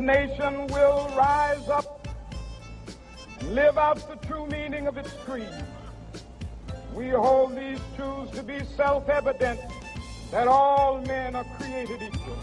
nation will rise up and live out the true meaning of its creed. We hold these truths to be self-evident that all men are created equal.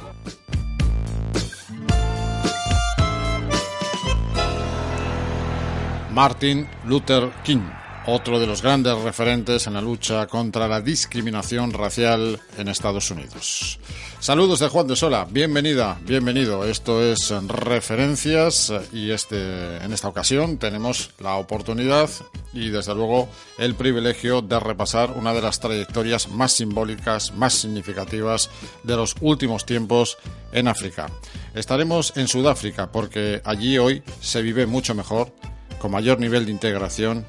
Martin Luther King, otro de los grandes referentes en la lucha contra la discriminación racial en Estados Unidos. Saludos de Juan de Sola, bienvenida, bienvenido. Esto es Referencias y este, en esta ocasión tenemos la oportunidad y desde luego el privilegio de repasar una de las trayectorias más simbólicas, más significativas de los últimos tiempos en África. Estaremos en Sudáfrica porque allí hoy se vive mucho mejor, con mayor nivel de integración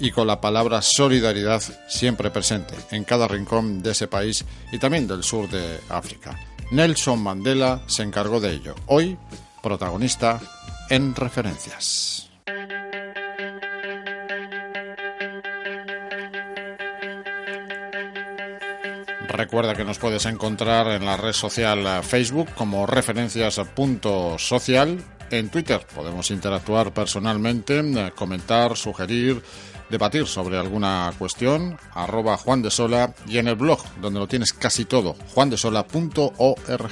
y con la palabra solidaridad siempre presente en cada rincón de ese país y también del sur de África. Nelson Mandela se encargó de ello. Hoy, protagonista en referencias. Recuerda que nos puedes encontrar en la red social Facebook como referencias.social. En Twitter podemos interactuar personalmente, comentar, sugerir, debatir sobre alguna cuestión, arroba Juan de Sola y en el blog, donde lo tienes casi todo, juandesola.org.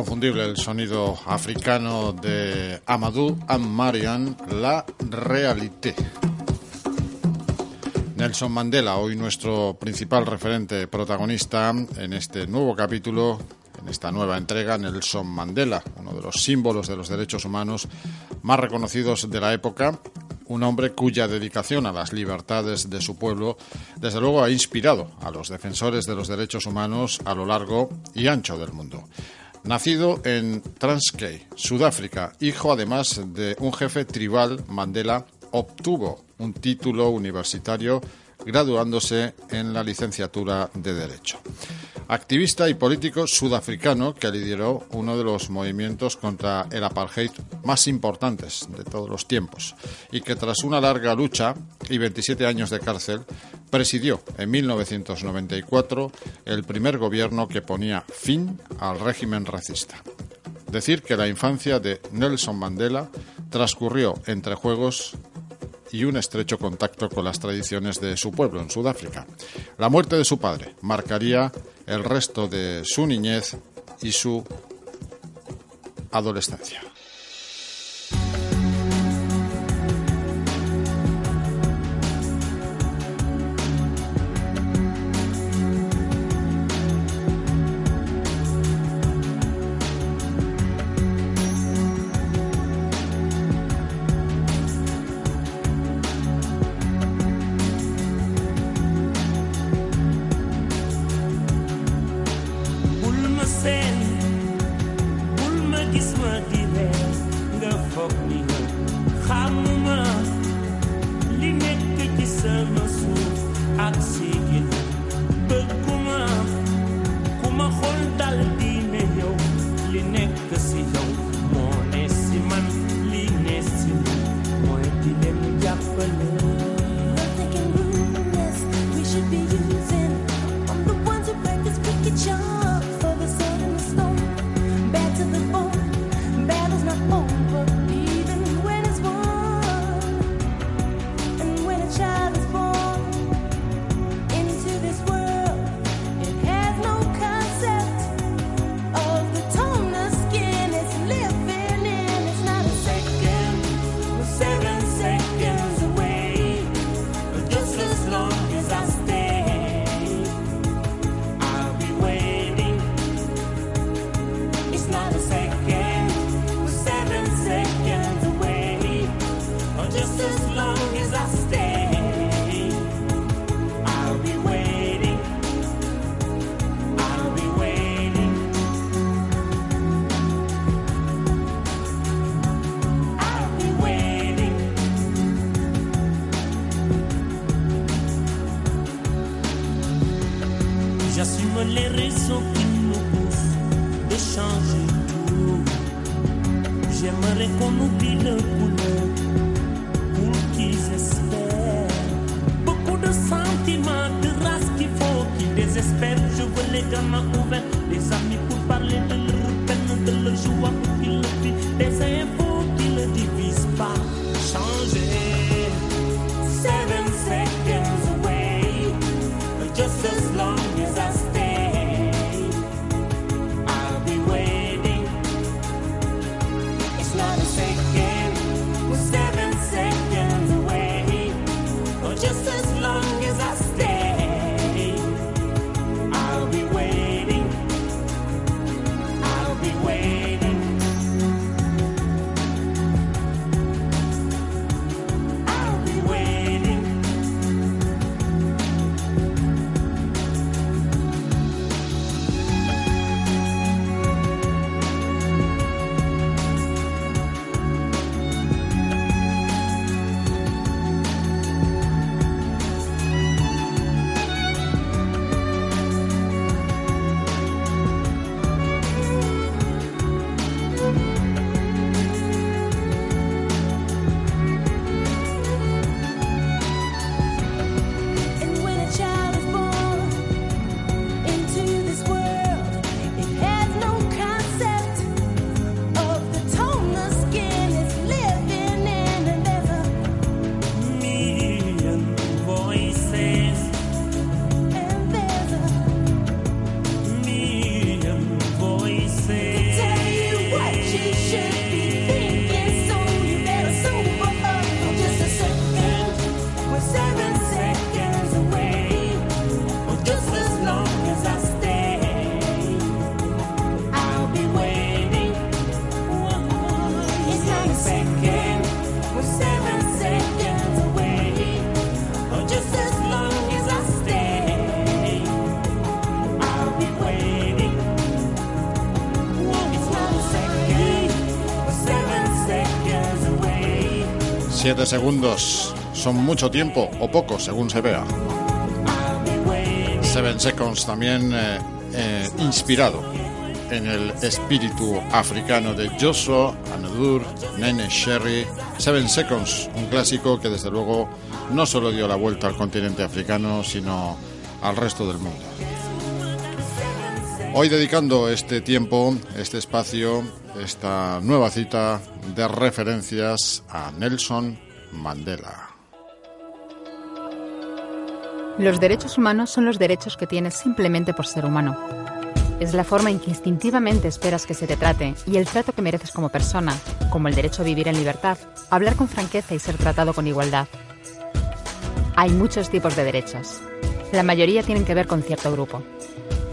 Inconfundible el sonido africano de Amadou Ammarian, La Réalité. Nelson Mandela, hoy nuestro principal referente protagonista en este nuevo capítulo, en esta nueva entrega, Nelson Mandela, uno de los símbolos de los derechos humanos más reconocidos de la época, un hombre cuya dedicación a las libertades de su pueblo desde luego ha inspirado a los defensores de los derechos humanos a lo largo y ancho del mundo. Nacido en Transkei, Sudáfrica, hijo además de un jefe tribal, Mandela obtuvo un título universitario graduándose en la licenciatura de Derecho. Activista y político sudafricano que lideró uno de los movimientos contra el apartheid más importantes de todos los tiempos y que tras una larga lucha y 27 años de cárcel presidió en 1994 el primer gobierno que ponía fin al régimen racista. Decir que la infancia de Nelson Mandela transcurrió entre juegos y un estrecho contacto con las tradiciones de su pueblo en Sudáfrica. La muerte de su padre marcaría el resto de su niñez y su adolescencia. Segundos son mucho tiempo o poco, según se vea. Seven Seconds también eh, eh, inspirado en el espíritu africano de Joshua, Anadur, Nene Sherry. Seven Seconds, un clásico que desde luego no solo dio la vuelta al continente africano, sino al resto del mundo. Hoy dedicando este tiempo, este espacio, esta nueva cita de referencias a Nelson Mandela. Los derechos humanos son los derechos que tienes simplemente por ser humano. Es la forma en que instintivamente esperas que se te trate y el trato que mereces como persona, como el derecho a vivir en libertad, hablar con franqueza y ser tratado con igualdad. Hay muchos tipos de derechos. La mayoría tienen que ver con cierto grupo.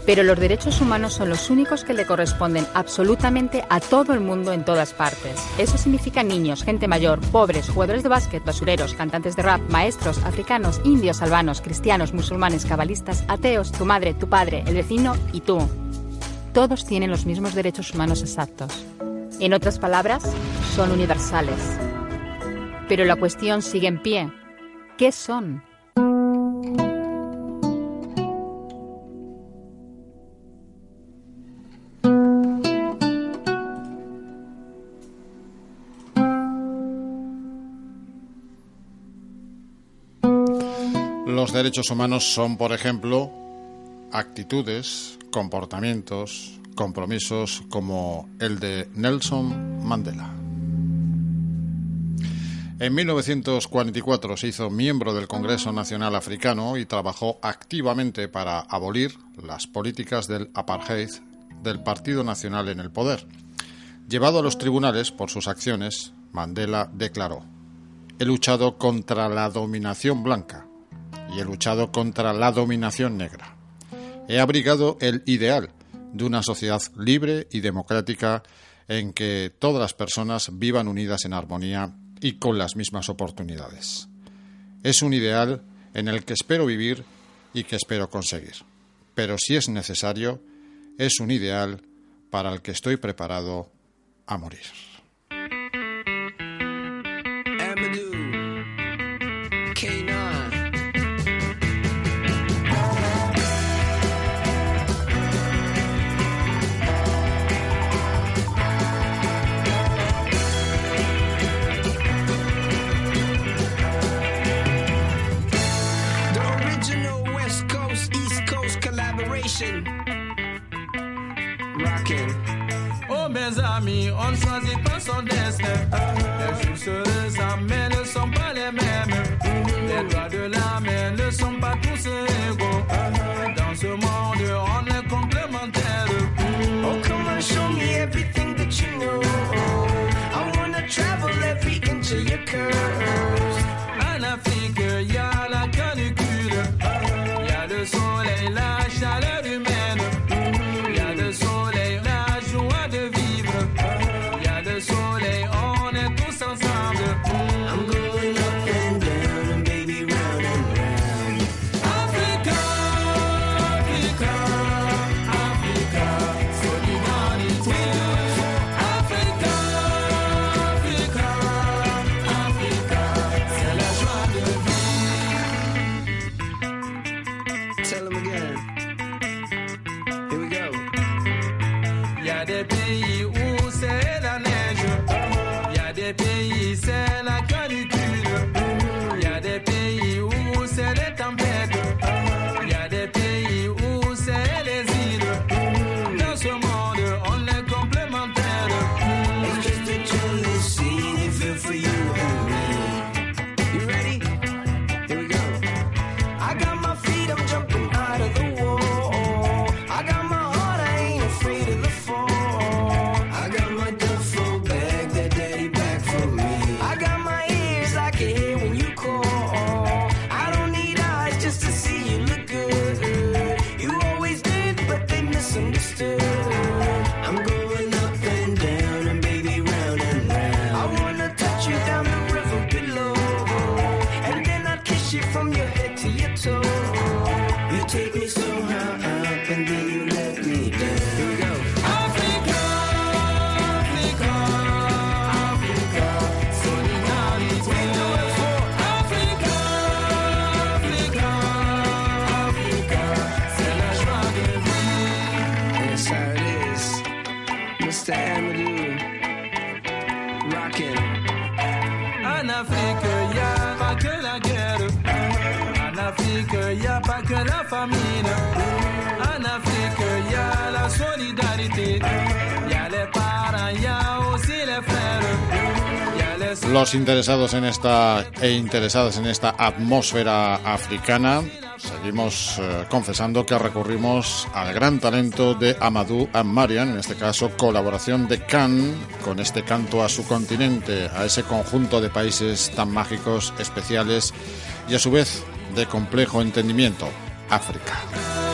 Pero los derechos humanos son los únicos que le corresponden absolutamente a todo el mundo en todas partes. Eso significa niños, gente mayor, pobres, jugadores de básquet, basureros, cantantes de rap, maestros, africanos, indios, albanos, cristianos, musulmanes, cabalistas, ateos, tu madre, tu padre, el vecino y tú. Todos tienen los mismos derechos humanos exactos. En otras palabras, son universales. Pero la cuestión sigue en pie. ¿Qué son? Derechos humanos son, por ejemplo, actitudes, comportamientos, compromisos como el de Nelson Mandela. En 1944 se hizo miembro del Congreso Nacional Africano y trabajó activamente para abolir las políticas del apartheid del Partido Nacional en el poder. Llevado a los tribunales por sus acciones, Mandela declaró, he luchado contra la dominación blanca y he luchado contra la dominación negra. He abrigado el ideal de una sociedad libre y democrática en que todas las personas vivan unidas en armonía y con las mismas oportunidades. Es un ideal en el que espero vivir y que espero conseguir. Pero si es necesario, es un ideal para el que estoy preparado a morir. Amis, on ne choisit pas son destin. Les jours se mais ne sont pas les mêmes. Les doigts de la main ne sont pas tous égaux. Dans ce monde, on est complémentaires. Oh, come on, show me everything that you know. I wanna travel every inch of your curves. En Afrique, y a la canicule. Y a le soleil, la chaleur humaine. Los interesados en esta e interesadas en esta atmósfera africana, seguimos eh, confesando que recurrimos al gran talento de Amadou Ammarian, en este caso colaboración de Khan con este canto a su continente, a ese conjunto de países tan mágicos, especiales y a su vez de complejo entendimiento, África.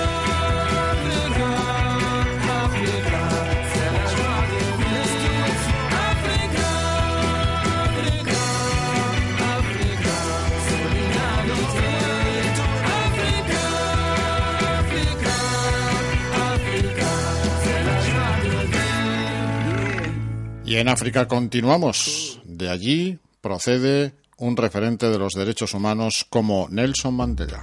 Y en África continuamos. De allí procede un referente de los derechos humanos como Nelson Mandela.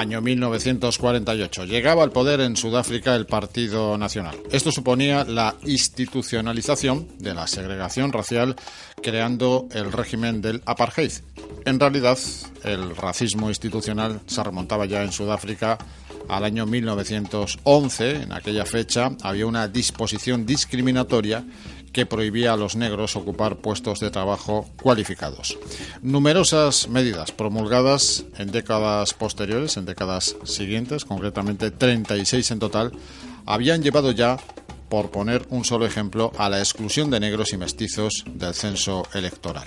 Año 1948. Llegaba al poder en Sudáfrica el Partido Nacional. Esto suponía la institucionalización de la segregación racial, creando el régimen del apartheid. En realidad, el racismo institucional se remontaba ya en Sudáfrica al año 1911. En aquella fecha había una disposición discriminatoria que prohibía a los negros ocupar puestos de trabajo cualificados. Numerosas medidas promulgadas en décadas posteriores, en décadas siguientes, concretamente 36 en total, habían llevado ya, por poner un solo ejemplo, a la exclusión de negros y mestizos del censo electoral.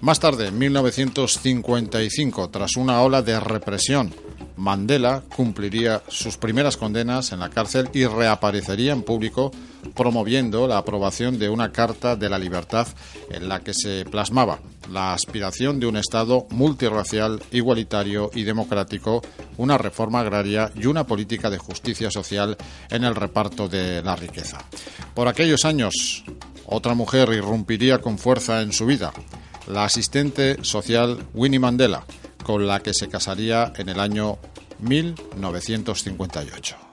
Más tarde, en 1955, tras una ola de represión, Mandela cumpliría sus primeras condenas en la cárcel y reaparecería en público promoviendo la aprobación de una Carta de la Libertad en la que se plasmaba la aspiración de un Estado multirracial, igualitario y democrático, una reforma agraria y una política de justicia social en el reparto de la riqueza. Por aquellos años, otra mujer irrumpiría con fuerza en su vida, la asistente social Winnie Mandela, con la que se casaría en el año 1958.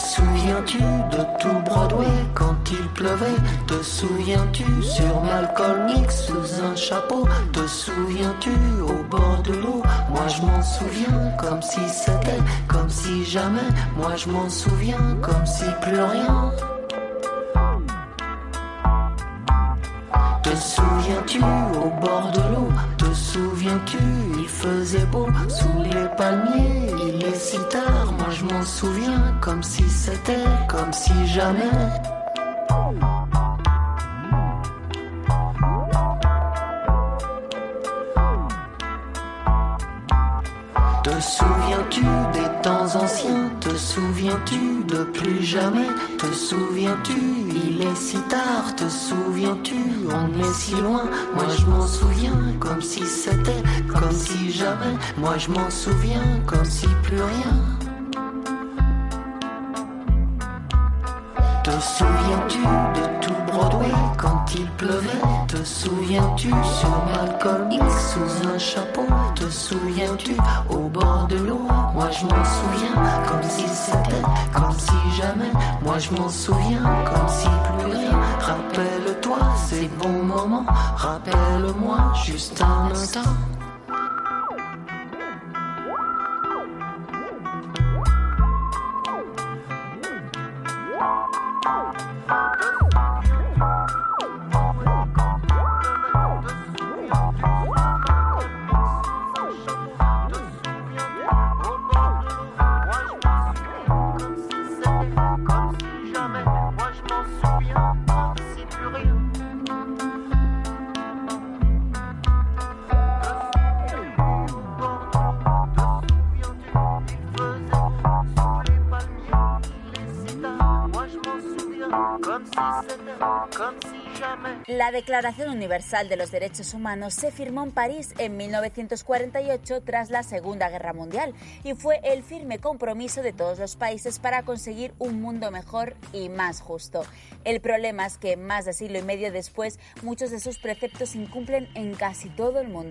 Souviens-tu de tout Broadway quand il pleuvait? Te souviens-tu sur Malcolm X sous un chapeau? Te souviens-tu au bord de l'eau? Moi je m'en souviens comme si c'était, comme si jamais. Moi je m'en souviens comme si plus rien souviens-tu au bord de l'eau Te souviens-tu il faisait beau sous les palmiers Il est si tard, moi je m'en souviens comme si c'était, comme si jamais Te souviens-tu des temps anciens? Te souviens-tu de plus jamais? Te souviens-tu il est si tard? Te souviens-tu on est si loin? Moi je m'en souviens comme si c'était Comme si jamais. Moi je m'en souviens comme si plus rien. Te souviens-tu de tout Broadway quand il pleuvait? Te souviens-tu sur Malcolm X sous un chapeau? Te souviens-tu au bord de l'eau? Moi je m'en souviens. Comme si c'était, comme si jamais. Moi je m'en souviens. Comme si plus rien. Rappelle-toi ces bons moments. Rappelle-moi juste un instant Declaración Universal de los Derechos Humanos se firmó en París en 1948 tras la Segunda Guerra Mundial y fue el firme compromiso de todos los países para conseguir un mundo mejor y más justo. El problema es que más de siglo y medio después muchos de sus preceptos incumplen en casi todo el mundo.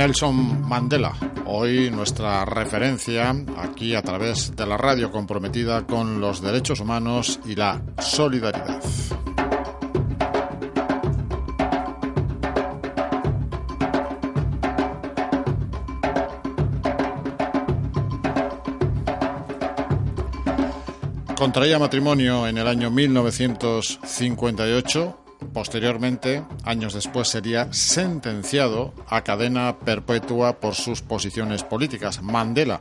Nelson Mandela, hoy nuestra referencia aquí a través de la radio comprometida con los derechos humanos y la solidaridad. Contraía matrimonio en el año 1958 Posteriormente, años después, sería sentenciado a cadena perpetua por sus posiciones políticas. Mandela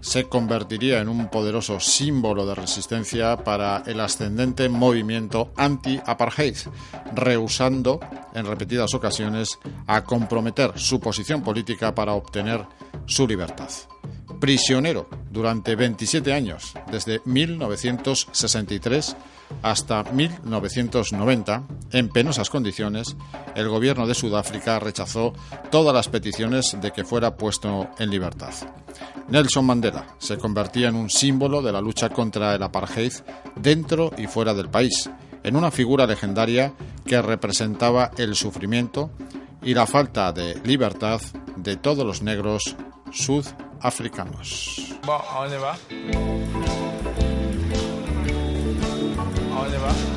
se convertiría en un poderoso símbolo de resistencia para el ascendente movimiento anti-apartheid, rehusando en repetidas ocasiones a comprometer su posición política para obtener su libertad prisionero durante 27 años, desde 1963 hasta 1990, en penosas condiciones, el gobierno de Sudáfrica rechazó todas las peticiones de que fuera puesto en libertad. Nelson Mandela se convertía en un símbolo de la lucha contra el apartheid dentro y fuera del país, en una figura legendaria que representaba el sufrimiento y la falta de libertad de todos los negros sudafricanos. Bon, on y va. On y va.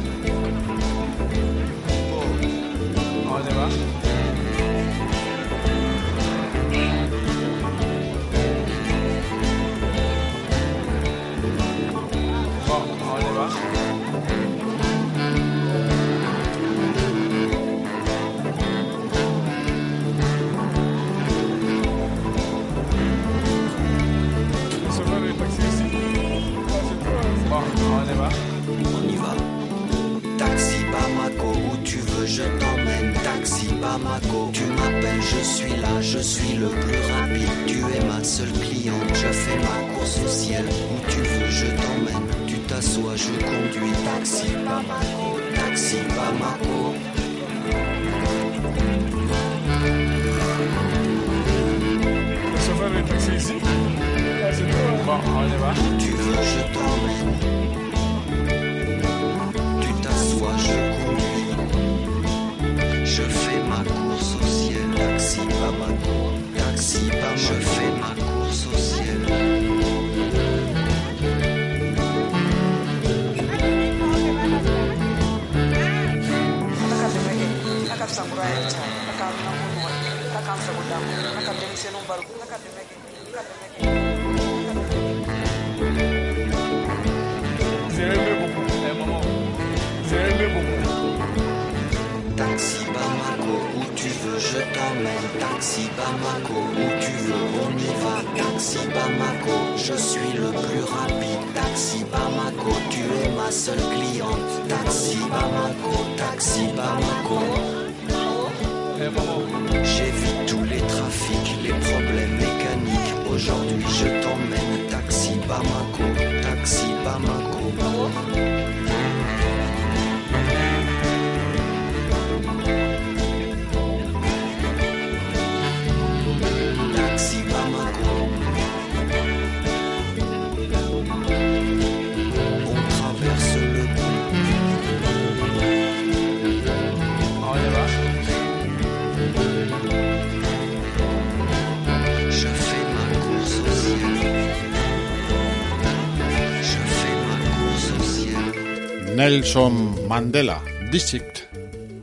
Nelson Mandela, District.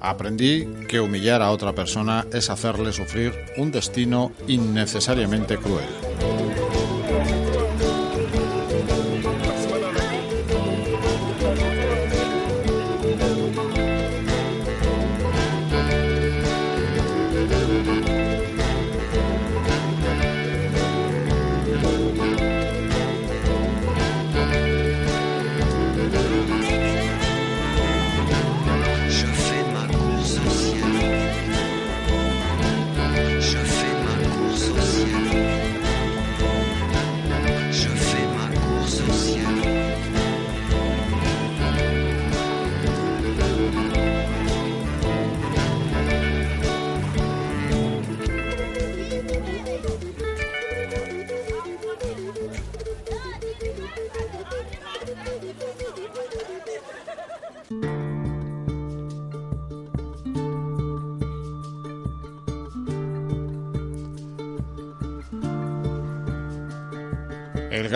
Aprendí que humillar a otra persona es hacerle sufrir un destino innecesariamente cruel.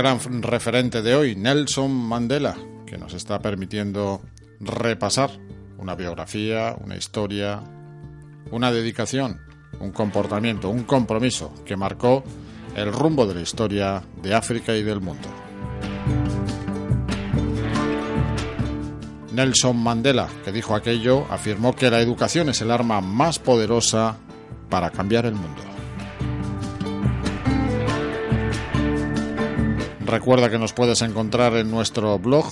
Gran referente de hoy, Nelson Mandela, que nos está permitiendo repasar una biografía, una historia, una dedicación, un comportamiento, un compromiso que marcó el rumbo de la historia de África y del mundo. Nelson Mandela, que dijo aquello, afirmó que la educación es el arma más poderosa para cambiar el mundo. Recuerda que nos puedes encontrar en nuestro blog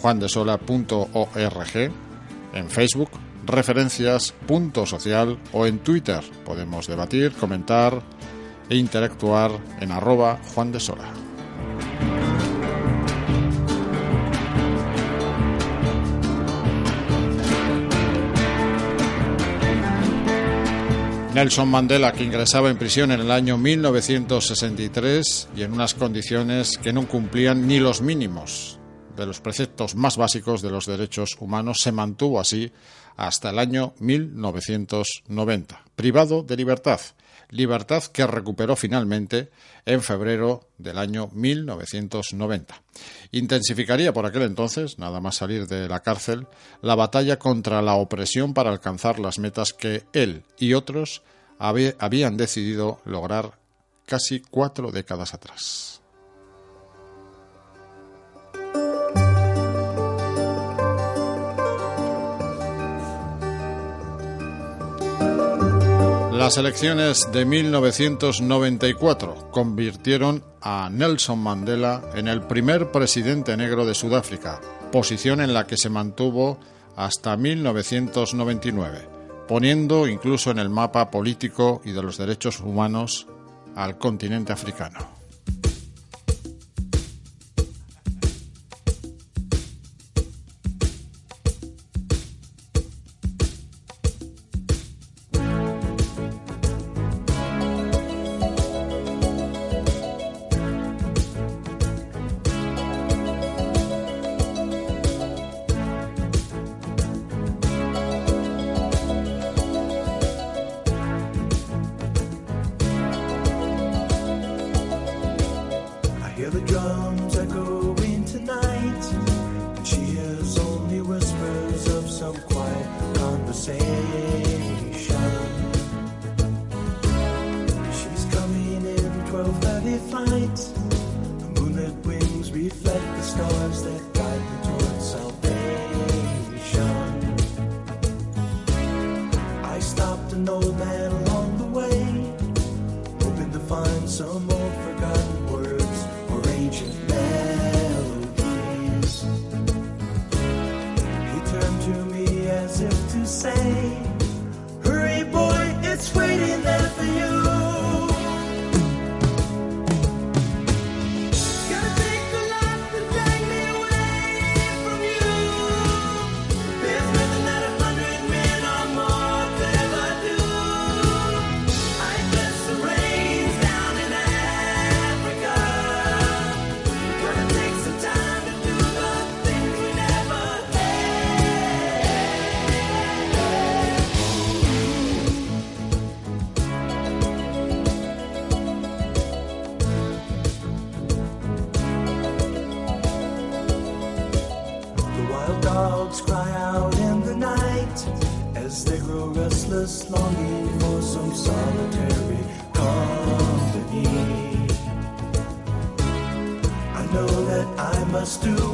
juandesola.org, en Facebook, referencias.social o en Twitter. Podemos debatir, comentar e interactuar en arroba Juan de Sola. Nelson Mandela, que ingresaba en prisión en el año 1963 y en unas condiciones que no cumplían ni los mínimos de los preceptos más básicos de los derechos humanos, se mantuvo así hasta el año 1990, privado de libertad, libertad que recuperó finalmente en febrero del año 1990. Intensificaría por aquel entonces, nada más salir de la cárcel, la batalla contra la opresión para alcanzar las metas que él y otros habían decidido lograr casi cuatro décadas atrás. Las elecciones de 1994 convirtieron a Nelson Mandela en el primer presidente negro de Sudáfrica, posición en la que se mantuvo hasta 1999, poniendo incluso en el mapa político y de los derechos humanos al continente africano.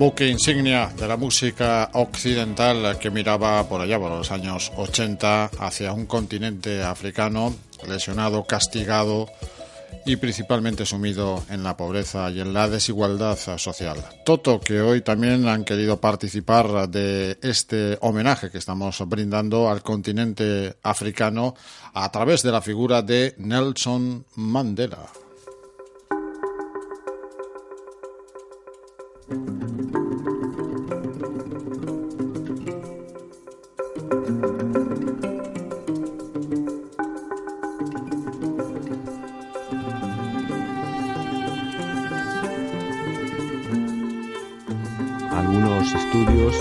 Buque insignia de la música occidental que miraba por allá por los años 80 hacia un continente africano lesionado, castigado y principalmente sumido en la pobreza y en la desigualdad social. Toto, que hoy también han querido participar de este homenaje que estamos brindando al continente africano a través de la figura de Nelson Mandela.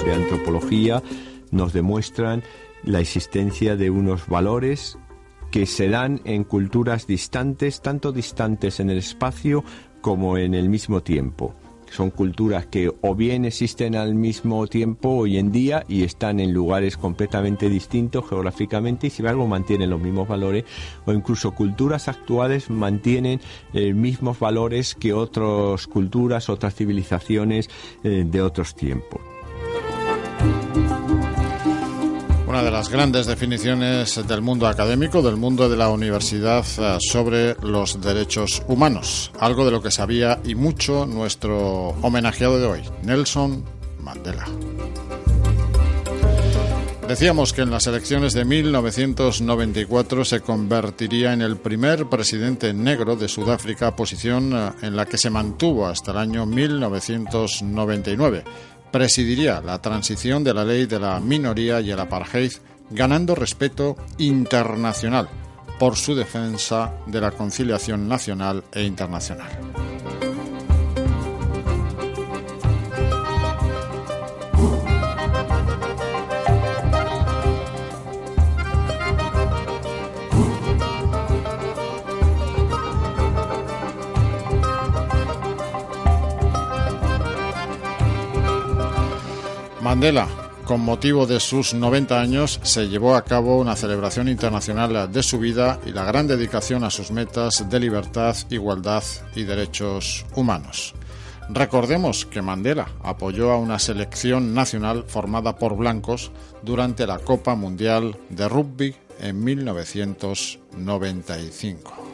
De antropología nos demuestran la existencia de unos valores que se dan en culturas distantes, tanto distantes en el espacio como en el mismo tiempo. Son culturas que o bien existen al mismo tiempo hoy en día y están en lugares completamente distintos geográficamente y sin embargo mantienen los mismos valores o incluso culturas actuales mantienen eh, mismos valores que otras culturas, otras civilizaciones eh, de otros tiempos. Una de las grandes definiciones del mundo académico, del mundo de la universidad eh, sobre los derechos humanos, algo de lo que sabía y mucho nuestro homenajeado de hoy, Nelson Mandela. Decíamos que en las elecciones de 1994 se convertiría en el primer presidente negro de Sudáfrica, posición eh, en la que se mantuvo hasta el año 1999 presidiría la transición de la ley de la minoría y el apartheid, ganando respeto internacional por su defensa de la conciliación nacional e internacional. Mandela, con motivo de sus 90 años, se llevó a cabo una celebración internacional de su vida y la gran dedicación a sus metas de libertad, igualdad y derechos humanos. Recordemos que Mandela apoyó a una selección nacional formada por blancos durante la Copa Mundial de Rugby en 1995.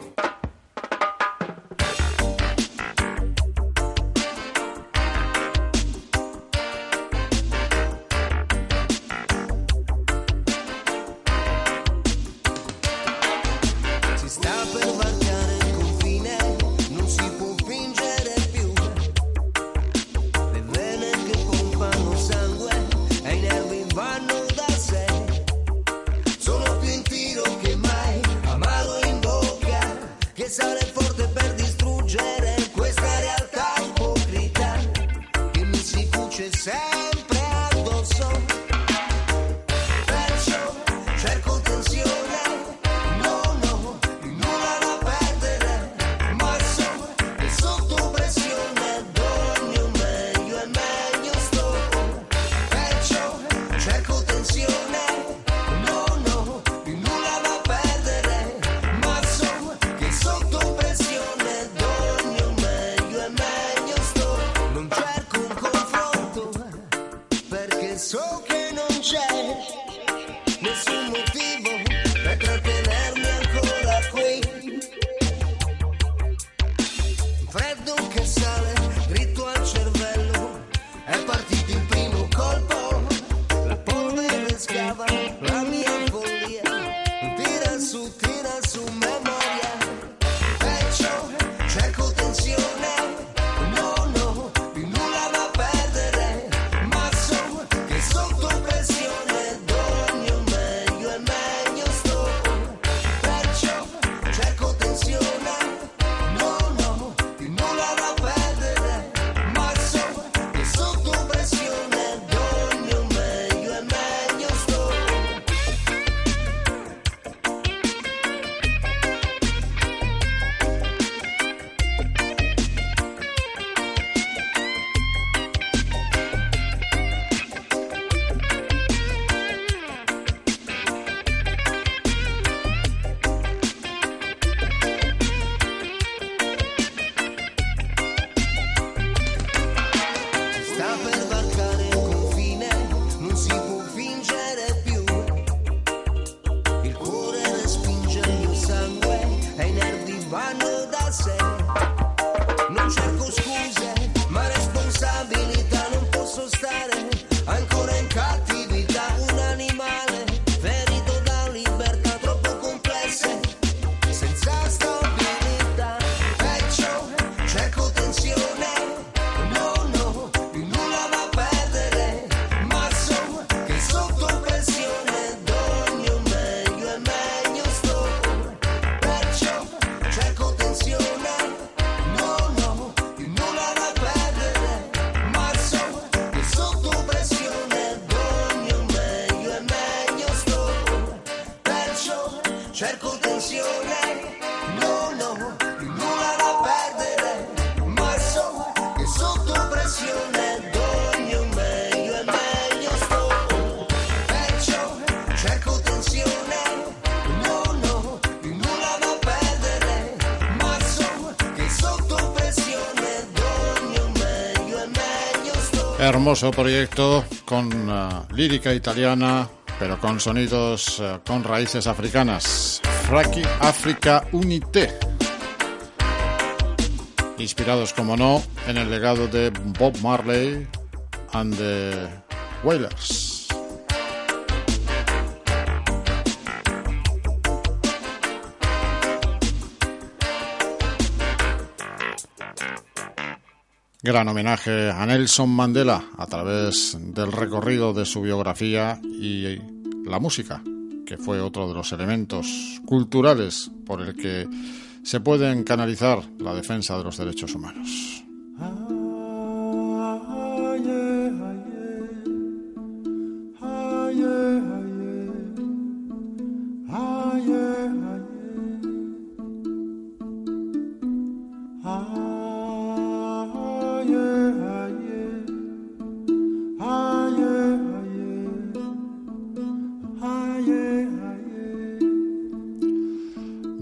Hermoso proyecto con uh, lírica italiana, pero con sonidos uh, con raíces africanas. Fraki Africa Unité. Inspirados, como no, en el legado de Bob Marley and the Wailers. Gran homenaje a Nelson Mandela a través del recorrido de su biografía y la música, que fue otro de los elementos culturales por el que se pueden canalizar la defensa de los derechos humanos.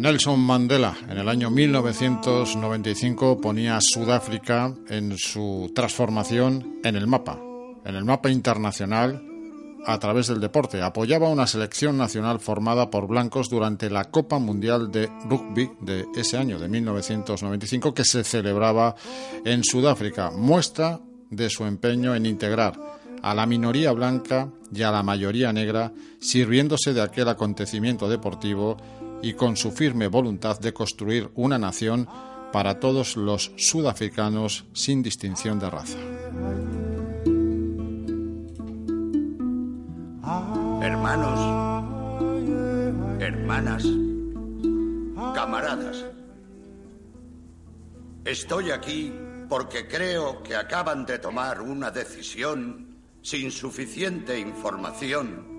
Nelson Mandela en el año 1995 ponía a Sudáfrica en su transformación en el mapa, en el mapa internacional a través del deporte. Apoyaba una selección nacional formada por blancos durante la Copa Mundial de Rugby de ese año, de 1995, que se celebraba en Sudáfrica. Muestra de su empeño en integrar a la minoría blanca y a la mayoría negra, sirviéndose de aquel acontecimiento deportivo y con su firme voluntad de construir una nación para todos los sudafricanos sin distinción de raza. Hermanos, hermanas, camaradas, estoy aquí porque creo que acaban de tomar una decisión sin suficiente información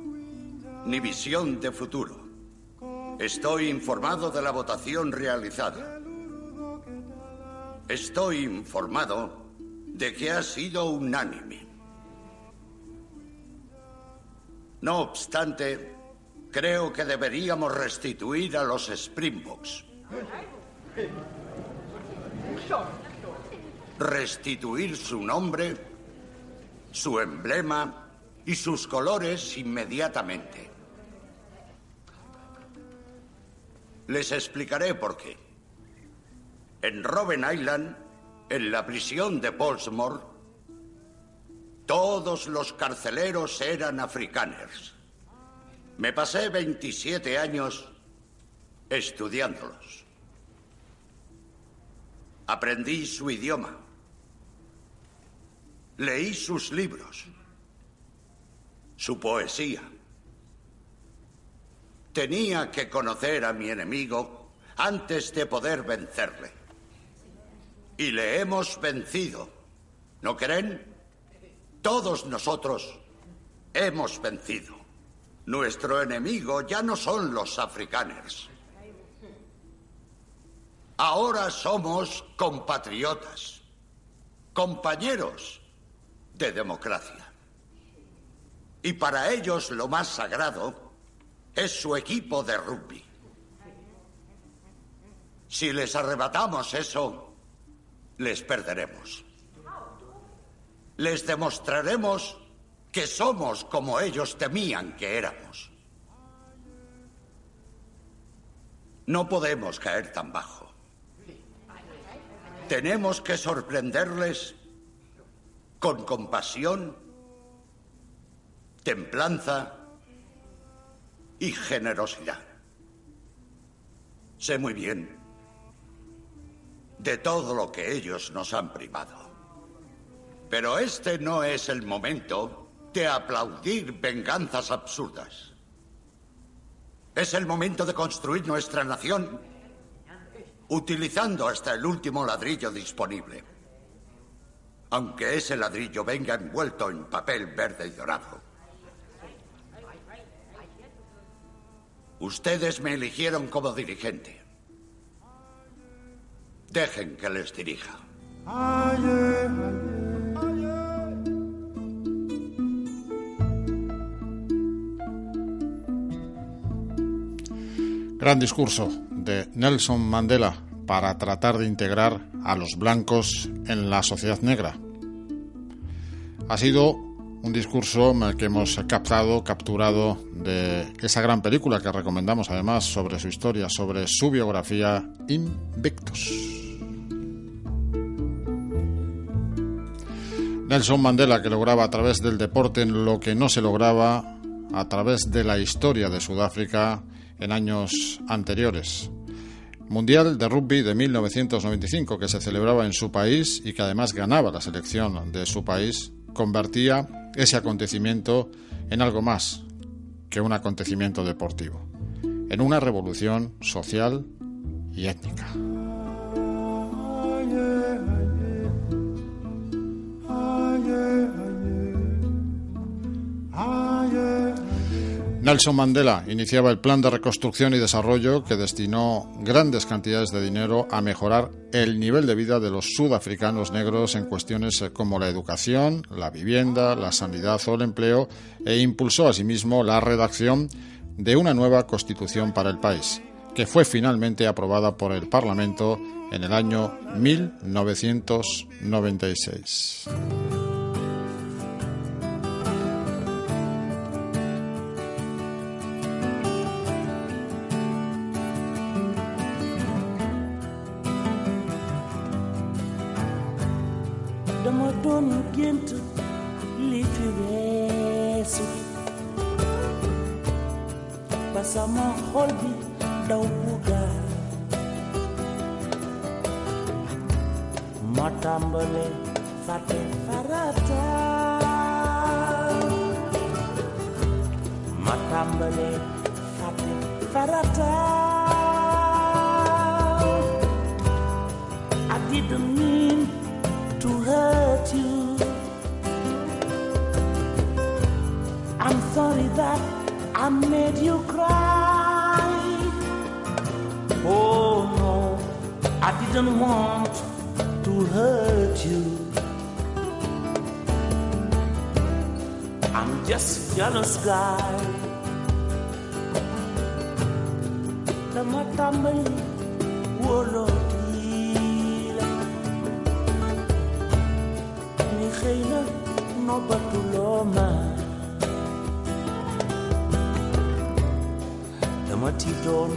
ni visión de futuro. Estoy informado de la votación realizada. Estoy informado de que ha sido unánime. No obstante, creo que deberíamos restituir a los Springboks. Restituir su nombre, su emblema y sus colores inmediatamente. Les explicaré por qué. En Robben Island, en la prisión de Portsmouth, todos los carceleros eran africaners. Me pasé 27 años estudiándolos. Aprendí su idioma. Leí sus libros. Su poesía. Tenía que conocer a mi enemigo antes de poder vencerle. Y le hemos vencido. ¿No creen? Todos nosotros hemos vencido. Nuestro enemigo ya no son los africaners. Ahora somos compatriotas, compañeros de democracia. Y para ellos lo más sagrado es su equipo de rugby. Si les arrebatamos eso, les perderemos. Les demostraremos que somos como ellos temían que éramos. No podemos caer tan bajo. Tenemos que sorprenderles con compasión, templanza y generosidad. Sé muy bien de todo lo que ellos nos han privado. Pero este no es el momento de aplaudir venganzas absurdas. Es el momento de construir nuestra nación utilizando hasta el último ladrillo disponible. Aunque ese ladrillo venga envuelto en papel verde y dorado. Ustedes me eligieron como dirigente. Dejen que les dirija. Gran discurso de Nelson Mandela para tratar de integrar a los blancos en la sociedad negra. Ha sido un discurso que hemos captado, capturado de esa gran película que recomendamos además sobre su historia, sobre su biografía Invictus. Nelson Mandela que lograba a través del deporte en lo que no se lograba a través de la historia de Sudáfrica en años anteriores. Mundial de Rugby de 1995 que se celebraba en su país y que además ganaba la selección de su país, convertía ese acontecimiento en algo más que un acontecimiento deportivo, en una revolución social y étnica. Nelson Mandela iniciaba el plan de reconstrucción y desarrollo que destinó grandes cantidades de dinero a mejorar el nivel de vida de los sudafricanos negros en cuestiones como la educación, la vivienda, la sanidad o el empleo e impulsó asimismo la redacción de una nueva constitución para el país, que fue finalmente aprobada por el Parlamento en el año 1996. desire na matambay wolotila ni khayna no batuloma na matidon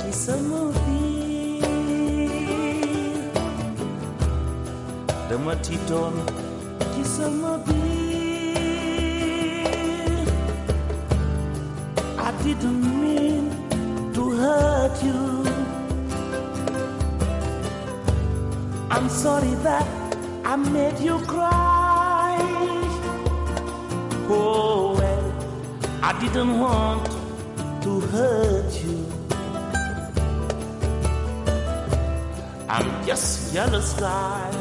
kisamovi da matidon kisamovi didn't mean to hurt you I'm sorry that I made you cry. Oh well, I didn't want to hurt you. I'm just jealous guy.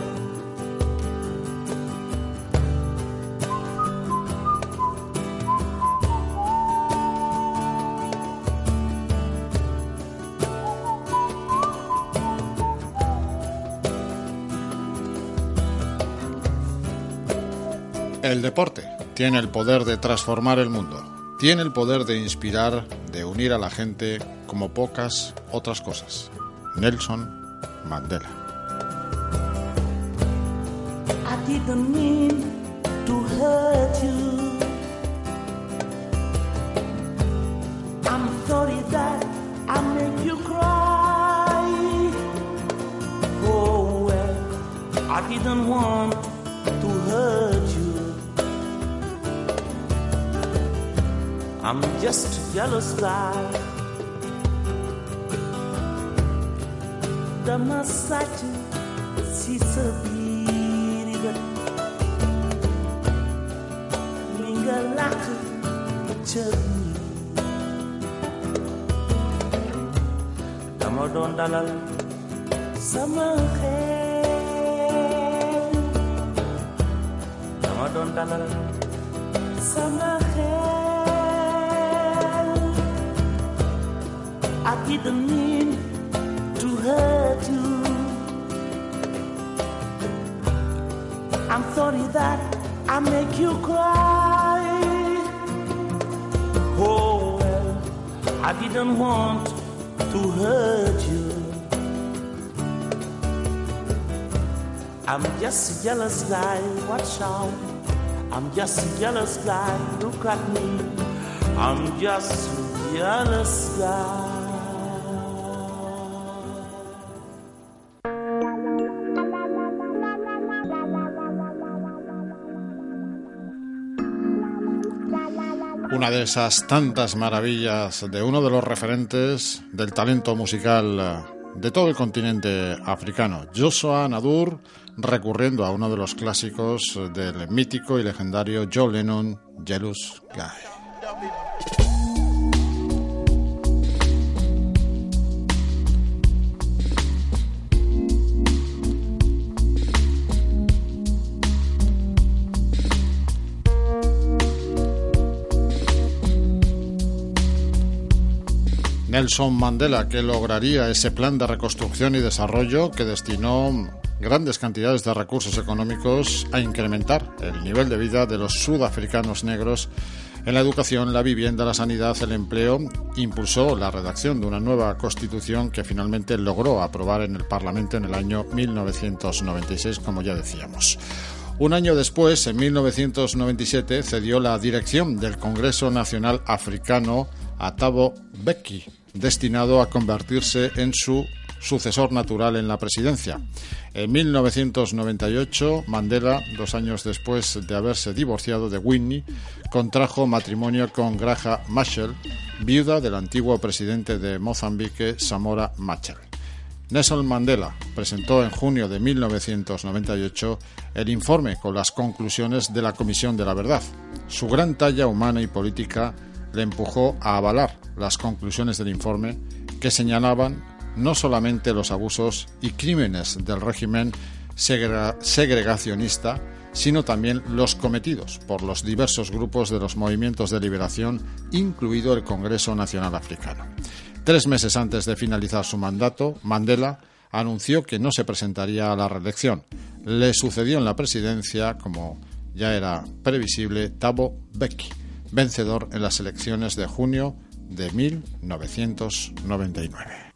El deporte tiene el poder de transformar el mundo, tiene el poder de inspirar, de unir a la gente como pocas otras cosas. Nelson Mandela. I'm just a jealous guy. Si sabini ba. Minga laka chami. Dama don dalal sama xel. Dama don dalal. Didn't mean to hurt you. I'm sorry that I make you cry. Oh well, I didn't want to hurt you. I'm just a jealous guy, watch out. I'm just a jealous guy, look at me. I'm just a jealous guy. Esas tantas maravillas de uno de los referentes del talento musical de todo el continente africano, Joshua Nadur, recurriendo a uno de los clásicos del mítico y legendario Joe Lennon, Jealous Guy. Nelson Mandela, que lograría ese plan de reconstrucción y desarrollo que destinó grandes cantidades de recursos económicos a incrementar el nivel de vida de los sudafricanos negros en la educación, la vivienda, la sanidad, el empleo, impulsó la redacción de una nueva constitución que finalmente logró aprobar en el Parlamento en el año 1996, como ya decíamos. Un año después, en 1997, cedió la dirección del Congreso Nacional Africano a Thabo Mbeki, destinado a convertirse en su sucesor natural en la presidencia. En 1998, Mandela, dos años después de haberse divorciado de Whitney, contrajo matrimonio con Graja Machel, viuda del antiguo presidente de Mozambique, Samora Machel. Nelson Mandela presentó en junio de 1998 el informe con las conclusiones de la Comisión de la Verdad. Su gran talla humana y política le empujó a avalar las conclusiones del informe que señalaban no solamente los abusos y crímenes del régimen segregacionista, sino también los cometidos por los diversos grupos de los movimientos de liberación, incluido el Congreso Nacional Africano. Tres meses antes de finalizar su mandato, Mandela anunció que no se presentaría a la reelección. Le sucedió en la presidencia, como ya era previsible, Thabo Mbeki, vencedor en las elecciones de junio de 1999.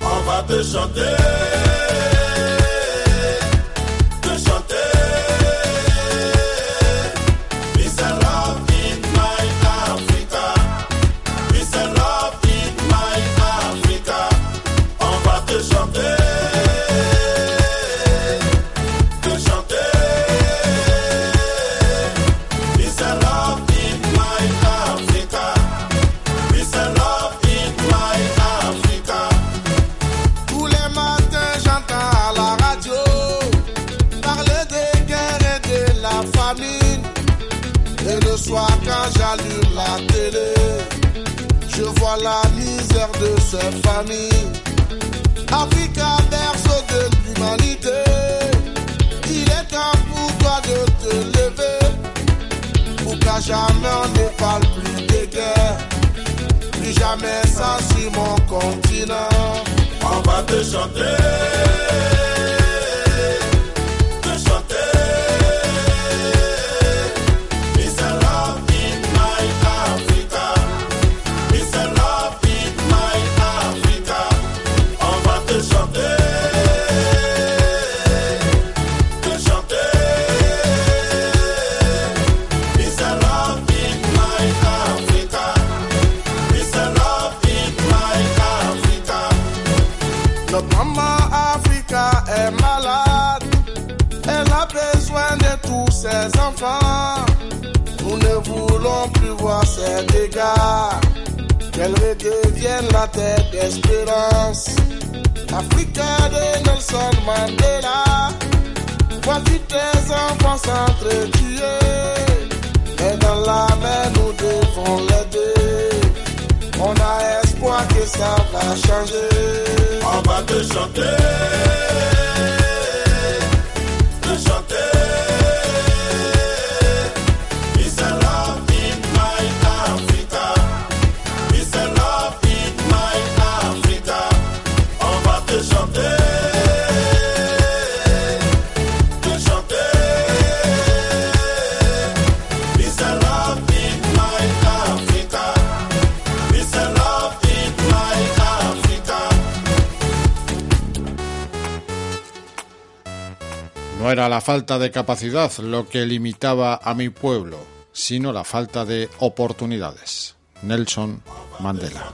On va te chanter, era la falta de capacidad lo que limitaba a mi pueblo, sino la falta de oportunidades. Nelson Mandela.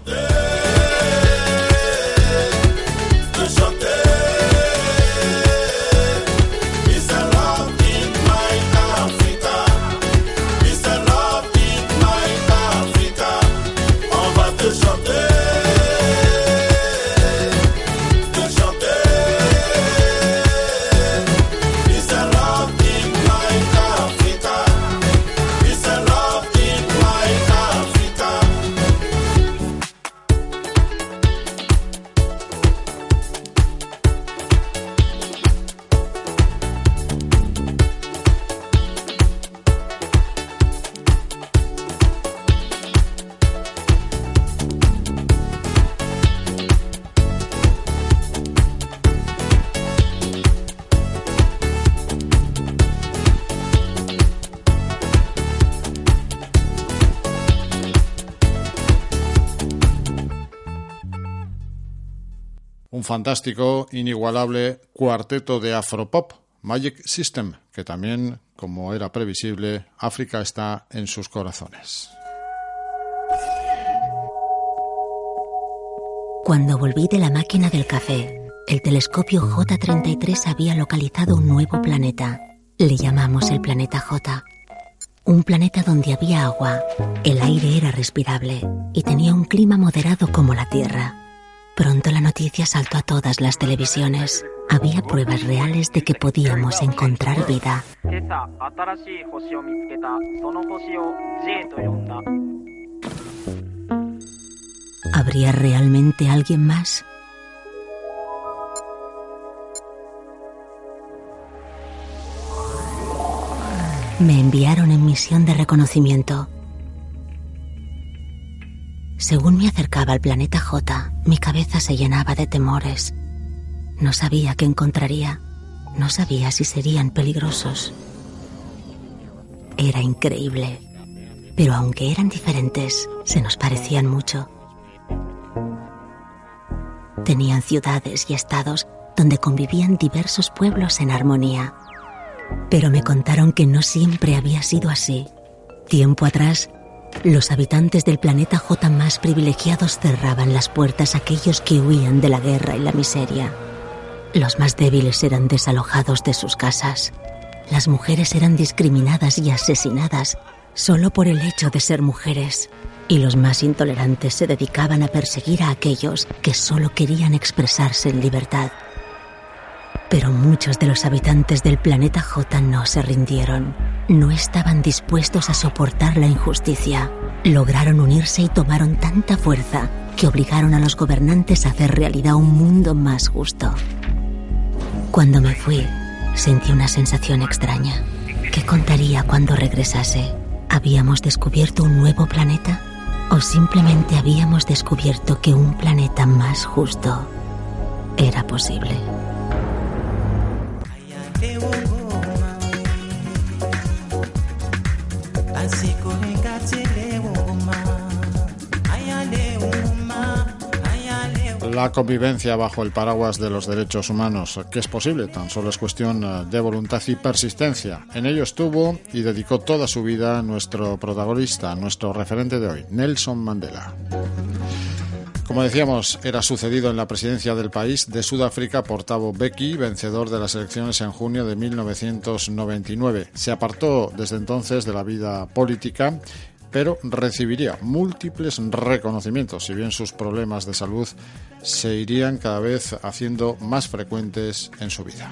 Fantástico, inigualable cuarteto de afropop, Magic System, que también, como era previsible, África está en sus corazones. Cuando volví de la máquina del café, el telescopio J33 había localizado un nuevo planeta. Le llamamos el planeta J. Un planeta donde había agua, el aire era respirable y tenía un clima moderado como la Tierra. Pronto la noticia saltó a todas las televisiones. Había pruebas reales de que podíamos encontrar vida. ¿Habría realmente alguien más? Me enviaron en misión de reconocimiento. Según me acercaba al planeta J, mi cabeza se llenaba de temores. No sabía qué encontraría. No sabía si serían peligrosos. Era increíble. Pero aunque eran diferentes, se nos parecían mucho. Tenían ciudades y estados donde convivían diversos pueblos en armonía. Pero me contaron que no siempre había sido así. Tiempo atrás, los habitantes del planeta J más privilegiados cerraban las puertas a aquellos que huían de la guerra y la miseria. Los más débiles eran desalojados de sus casas. Las mujeres eran discriminadas y asesinadas solo por el hecho de ser mujeres. Y los más intolerantes se dedicaban a perseguir a aquellos que solo querían expresarse en libertad. Pero muchos de los habitantes del planeta J no se rindieron. No estaban dispuestos a soportar la injusticia. Lograron unirse y tomaron tanta fuerza que obligaron a los gobernantes a hacer realidad un mundo más justo. Cuando me fui, sentí una sensación extraña. ¿Qué contaría cuando regresase? ¿Habíamos descubierto un nuevo planeta? ¿O simplemente habíamos descubierto que un planeta más justo era posible? La convivencia bajo el paraguas de los derechos humanos, que es posible, tan solo es cuestión eh, de voluntad y persistencia. En ello estuvo y dedicó toda su vida nuestro protagonista, nuestro referente de hoy, Nelson Mandela. Como decíamos, era sucedido en la presidencia del país de Sudáfrica por Thabo Mbeki, vencedor de las elecciones en junio de 1999. Se apartó desde entonces de la vida política pero recibiría múltiples reconocimientos, si bien sus problemas de salud se irían cada vez haciendo más frecuentes en su vida.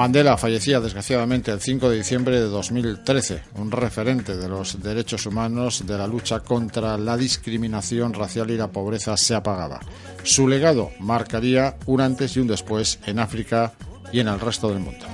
Mandela fallecía desgraciadamente el 5 de diciembre de 2013, un referente de los derechos humanos, de la lucha contra la discriminación racial y la pobreza se apagaba. Su legado marcaría un antes y un después en África y en el resto del mundo.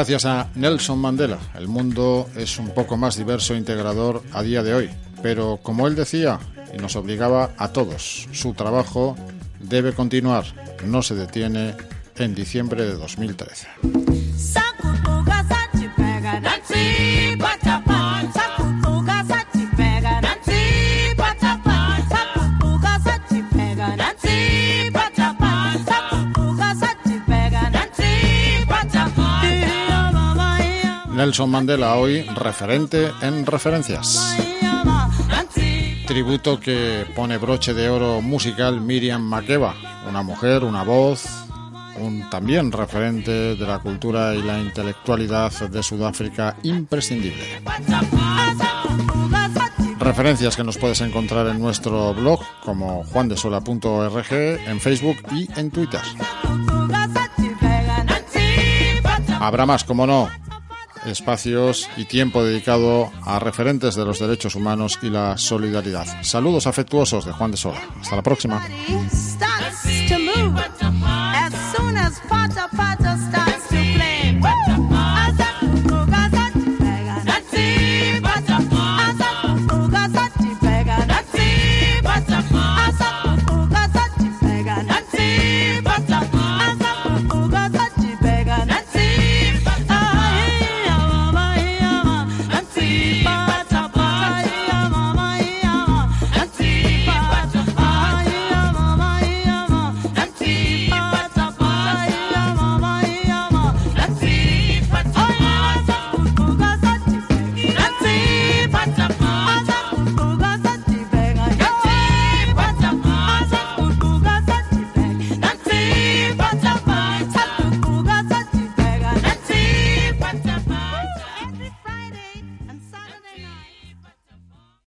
Gracias a Nelson Mandela, el mundo es un poco más diverso e integrador a día de hoy. Pero como él decía, y nos obligaba a todos, su trabajo debe continuar, no se detiene en diciembre de 2013. Nelson Mandela hoy referente en referencias. Tributo que pone broche de oro musical Miriam Makeba, una mujer, una voz, un también referente de la cultura y la intelectualidad de Sudáfrica imprescindible. Referencias que nos puedes encontrar en nuestro blog como juandesola.org, en Facebook y en Twitter. Habrá más, como no, espacios y tiempo dedicado a referentes de los derechos humanos y la solidaridad. Saludos afectuosos de Juan de Sola. Hasta la próxima.